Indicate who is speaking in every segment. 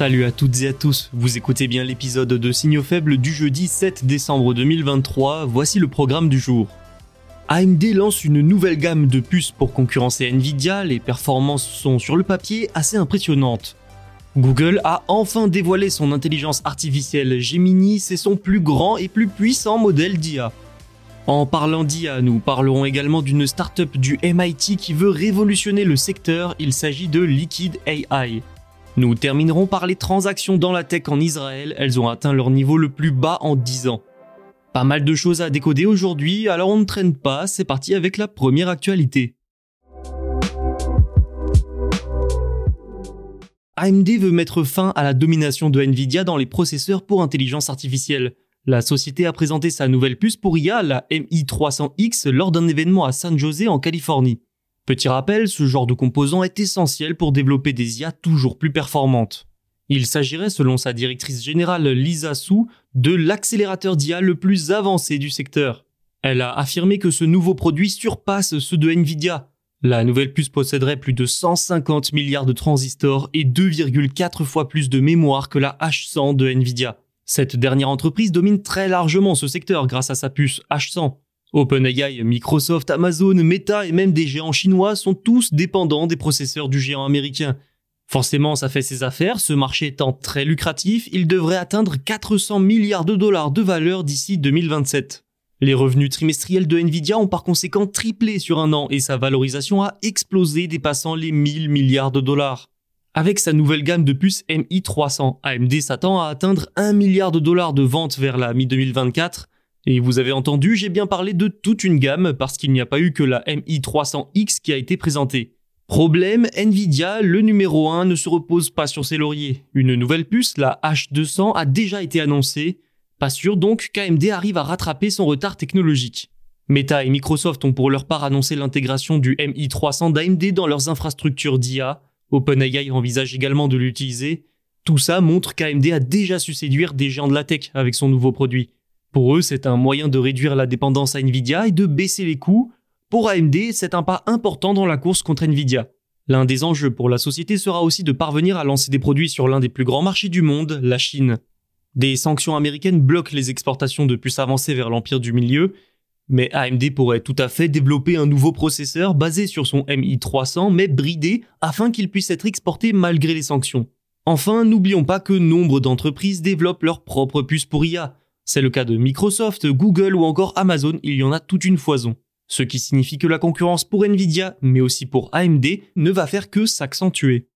Speaker 1: Salut à toutes et à tous, vous écoutez bien l'épisode de Signaux faibles du jeudi 7 décembre 2023, voici le programme du jour. AMD lance une nouvelle gamme de puces pour concurrencer Nvidia, les performances sont sur le papier assez impressionnantes. Google a enfin dévoilé son intelligence artificielle Gemini, c'est son plus grand et plus puissant modèle d'IA. En parlant d'IA, nous parlerons également d'une startup du MIT qui veut révolutionner le secteur, il s'agit de Liquid AI. Nous terminerons par les transactions dans la tech en Israël, elles ont atteint leur niveau le plus bas en 10 ans. Pas mal de choses à décoder aujourd'hui, alors on ne traîne pas, c'est parti avec la première actualité. AMD veut mettre fin à la domination de Nvidia dans les processeurs pour intelligence artificielle. La société a présenté sa nouvelle puce pour IA, la MI300X, lors d'un événement à San Jose en Californie. Petit rappel, ce genre de composant est essentiel pour développer des IA toujours plus performantes. Il s'agirait, selon sa directrice générale Lisa Su, de l'accélérateur d'IA le plus avancé du secteur. Elle a affirmé que ce nouveau produit surpasse ceux de Nvidia. La nouvelle puce posséderait plus de 150 milliards de transistors et 2,4 fois plus de mémoire que la H100 de Nvidia. Cette dernière entreprise domine très largement ce secteur grâce à sa puce H100. OpenAI, Microsoft, Amazon, Meta et même des géants chinois sont tous dépendants des processeurs du géant américain. Forcément, ça fait ses affaires, ce marché étant très lucratif, il devrait atteindre 400 milliards de dollars de valeur d'ici 2027. Les revenus trimestriels de Nvidia ont par conséquent triplé sur un an et sa valorisation a explosé dépassant les 1000 milliards de dollars. Avec sa nouvelle gamme de puces MI300, AMD s'attend à atteindre 1 milliard de dollars de ventes vers la mi-2024 et vous avez entendu, j'ai bien parlé de toute une gamme parce qu'il n'y a pas eu que la MI300X qui a été présentée. Problème, Nvidia, le numéro 1, ne se repose pas sur ses lauriers. Une nouvelle puce, la H200, a déjà été annoncée. Pas sûr donc qu'AMD arrive à rattraper son retard technologique. Meta et Microsoft ont pour leur part annoncé l'intégration du MI300 d'AMD dans leurs infrastructures d'IA. OpenAI envisage également de l'utiliser. Tout ça montre qu'AMD a déjà su séduire des géants de la tech avec son nouveau produit. Pour eux, c'est un moyen de réduire la dépendance à Nvidia et de baisser les coûts. Pour AMD, c'est un pas important dans la course contre Nvidia. L'un des enjeux pour la société sera aussi de parvenir à lancer des produits sur l'un des plus grands marchés du monde, la Chine. Des sanctions américaines bloquent les exportations de puces avancées vers l'empire du milieu, mais AMD pourrait tout à fait développer un nouveau processeur basé sur son MI300 mais bridé afin qu'il puisse être exporté malgré les sanctions. Enfin, n'oublions pas que nombre d'entreprises développent leurs propres puces pour IA. C'est le cas de Microsoft, Google ou encore Amazon, il y en a toute une foison. Ce qui signifie que la concurrence pour Nvidia, mais aussi pour AMD, ne va faire que s'accentuer.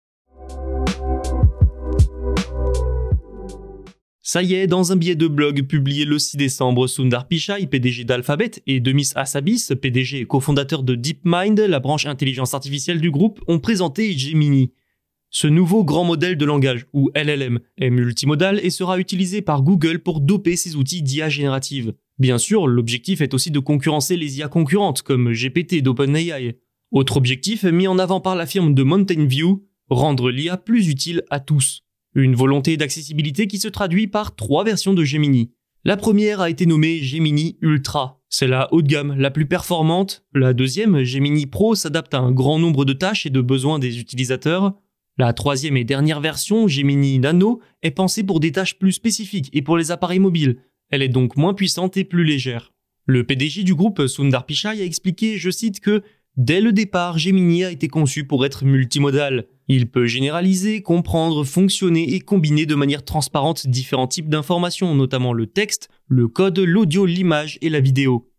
Speaker 1: Ça y est, dans un billet de blog publié le 6 décembre, Sundar Pichai, PDG d'Alphabet, et Demis Hassabis, PDG et cofondateur de DeepMind, la branche intelligence artificielle du groupe, ont présenté Gemini. Ce nouveau grand modèle de langage, ou LLM, est multimodal et sera utilisé par Google pour doper ses outils d'IA générative. Bien sûr, l'objectif est aussi de concurrencer les IA concurrentes comme GPT d'OpenAI. Autre objectif mis en avant par la firme de Mountain View, rendre l'IA plus utile à tous. Une volonté d'accessibilité qui se traduit par trois versions de Gemini. La première a été nommée Gemini Ultra. C'est la haut de gamme, la plus performante. La deuxième, Gemini Pro, s'adapte à un grand nombre de tâches et de besoins des utilisateurs. La troisième et dernière version, Gemini Nano, est pensée pour des tâches plus spécifiques et pour les appareils mobiles. Elle est donc moins puissante et plus légère. Le PDG du groupe Sundar Pichai a expliqué, je cite, que Dès le départ, Gemini a été conçu pour être multimodal. Il peut généraliser, comprendre, fonctionner et combiner de manière transparente différents types d'informations, notamment le texte, le code, l'audio, l'image et la vidéo.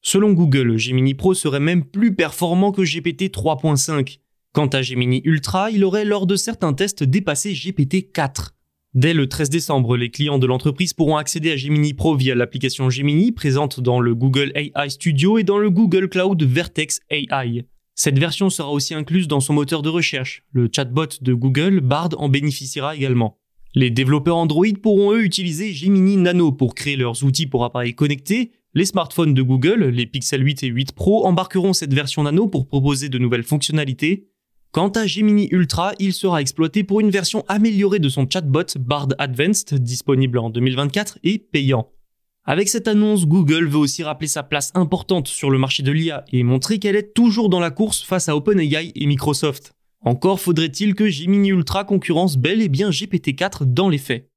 Speaker 1: Selon Google, Gemini Pro serait même plus performant que GPT 3.5. Quant à Gemini Ultra, il aurait lors de certains tests dépassé GPT 4. Dès le 13 décembre, les clients de l'entreprise pourront accéder à Gemini Pro via l'application Gemini présente dans le Google AI Studio et dans le Google Cloud Vertex AI. Cette version sera aussi incluse dans son moteur de recherche. Le chatbot de Google, Bard, en bénéficiera également. Les développeurs Android pourront eux utiliser Gemini Nano pour créer leurs outils pour appareils connectés. Les smartphones de Google, les Pixel 8 et 8 Pro, embarqueront cette version Nano pour proposer de nouvelles fonctionnalités. Quant à Gemini Ultra, il sera exploité pour une version améliorée de son chatbot Bard Advanced, disponible en 2024 et payant. Avec cette annonce, Google veut aussi rappeler sa place importante sur le marché de l'IA et montrer qu'elle est toujours dans la course face à OpenAI et Microsoft. Encore faudrait-il que Gemini Ultra concurrence bel et bien GPT-4 dans les faits.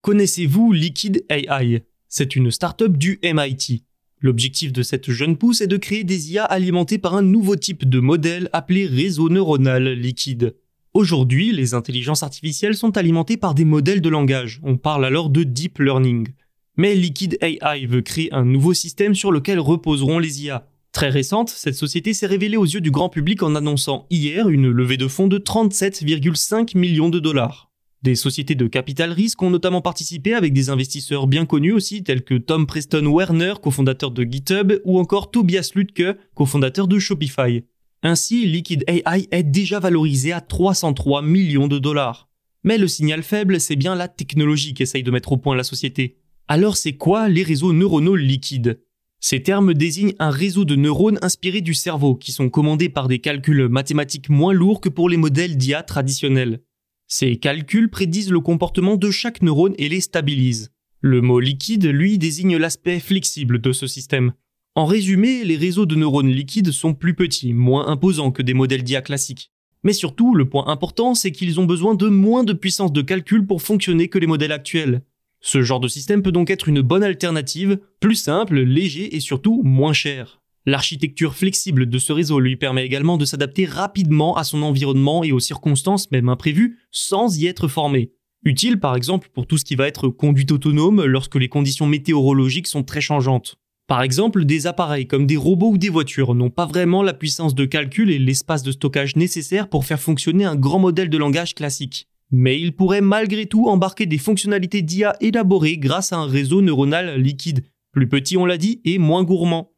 Speaker 1: Connaissez-vous Liquid AI C'est une startup du MIT. L'objectif de cette jeune pousse est de créer des IA alimentés par un nouveau type de modèle appelé réseau neuronal liquide. Aujourd'hui, les intelligences artificielles sont alimentées par des modèles de langage, on parle alors de deep learning. Mais Liquid AI veut créer un nouveau système sur lequel reposeront les IA. Très récente, cette société s'est révélée aux yeux du grand public en annonçant hier une levée de fonds de 37,5 millions de dollars. Des sociétés de capital risque ont notamment participé avec des investisseurs bien connus aussi, tels que Tom Preston Werner, cofondateur de GitHub, ou encore Tobias Lutke, cofondateur de Shopify. Ainsi, Liquid AI est déjà valorisé à 303 millions de dollars. Mais le signal faible, c'est bien la technologie qu'essaye de mettre au point la société. Alors c'est quoi les réseaux neuronaux liquides? Ces termes désignent un réseau de neurones inspirés du cerveau qui sont commandés par des calculs mathématiques moins lourds que pour les modèles d'IA traditionnels. Ces calculs prédisent le comportement de chaque neurone et les stabilisent. Le mot liquide, lui, désigne l'aspect flexible de ce système. En résumé, les réseaux de neurones liquides sont plus petits, moins imposants que des modèles d'IA classiques. Mais surtout, le point important, c'est qu'ils ont besoin de moins de puissance de calcul pour fonctionner que les modèles actuels. Ce genre de système peut donc être une bonne alternative, plus simple, léger et surtout moins cher. L'architecture flexible de ce réseau lui permet également de s'adapter rapidement à son environnement et aux circonstances même imprévues sans y être formé. Utile par exemple pour tout ce qui va être conduite autonome lorsque les conditions météorologiques sont très changeantes. Par exemple, des appareils comme des robots ou des voitures n'ont pas vraiment la puissance de calcul et l'espace de stockage nécessaire pour faire fonctionner un grand modèle de langage classique. Mais ils pourraient malgré tout embarquer des fonctionnalités d'IA élaborées grâce à un réseau neuronal liquide, plus petit on l'a dit et moins gourmand.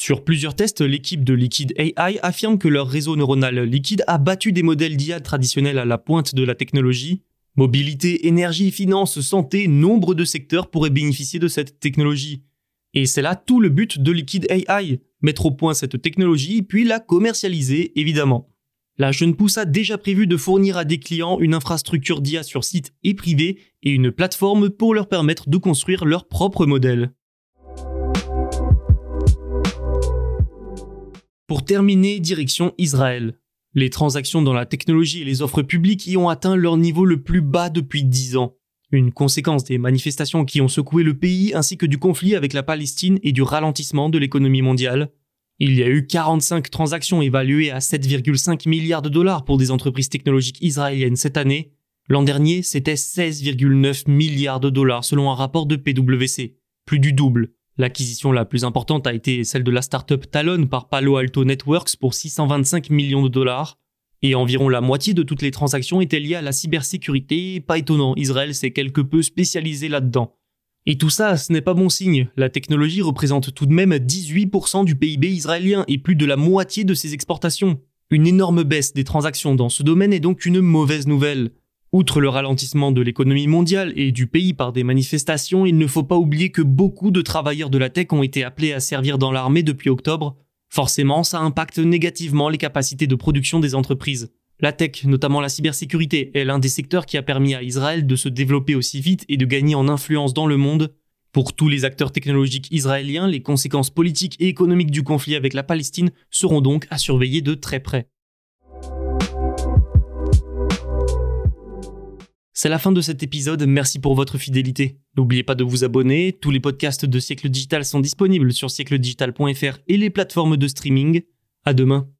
Speaker 1: Sur plusieurs tests, l'équipe de Liquid AI affirme que leur réseau neuronal liquide a battu des modèles d'IA traditionnels à la pointe de la technologie. Mobilité, énergie, finance, santé, nombre de secteurs pourraient bénéficier de cette technologie. Et c'est là tout le but de Liquid AI, mettre au point cette technologie puis la commercialiser évidemment. La jeune pousse a déjà prévu de fournir à des clients une infrastructure d'IA sur site et privé et une plateforme pour leur permettre de construire leur propre modèle. Pour terminer, direction Israël. Les transactions dans la technologie et les offres publiques y ont atteint leur niveau le plus bas depuis 10 ans. Une conséquence des manifestations qui ont secoué le pays ainsi que du conflit avec la Palestine et du ralentissement de l'économie mondiale. Il y a eu 45 transactions évaluées à 7,5 milliards de dollars pour des entreprises technologiques israéliennes cette année. L'an dernier, c'était 16,9 milliards de dollars selon un rapport de PwC, plus du double. L'acquisition la plus importante a été celle de la startup Talon par Palo Alto Networks pour 625 millions de dollars. Et environ la moitié de toutes les transactions étaient liées à la cybersécurité, pas étonnant, Israël s'est quelque peu spécialisé là-dedans. Et tout ça, ce n'est pas bon signe. La technologie représente tout de même 18% du PIB israélien et plus de la moitié de ses exportations. Une énorme baisse des transactions dans ce domaine est donc une mauvaise nouvelle. Outre le ralentissement de l'économie mondiale et du pays par des manifestations, il ne faut pas oublier que beaucoup de travailleurs de la tech ont été appelés à servir dans l'armée depuis octobre. Forcément, ça impacte négativement les capacités de production des entreprises. La tech, notamment la cybersécurité, est l'un des secteurs qui a permis à Israël de se développer aussi vite et de gagner en influence dans le monde. Pour tous les acteurs technologiques israéliens, les conséquences politiques et économiques du conflit avec la Palestine seront donc à surveiller de très près. C'est la fin de cet épisode, merci pour votre fidélité. N'oubliez pas de vous abonner, tous les podcasts de Siècle Digital sont disponibles sur siècledigital.fr et les plateformes de streaming. À demain.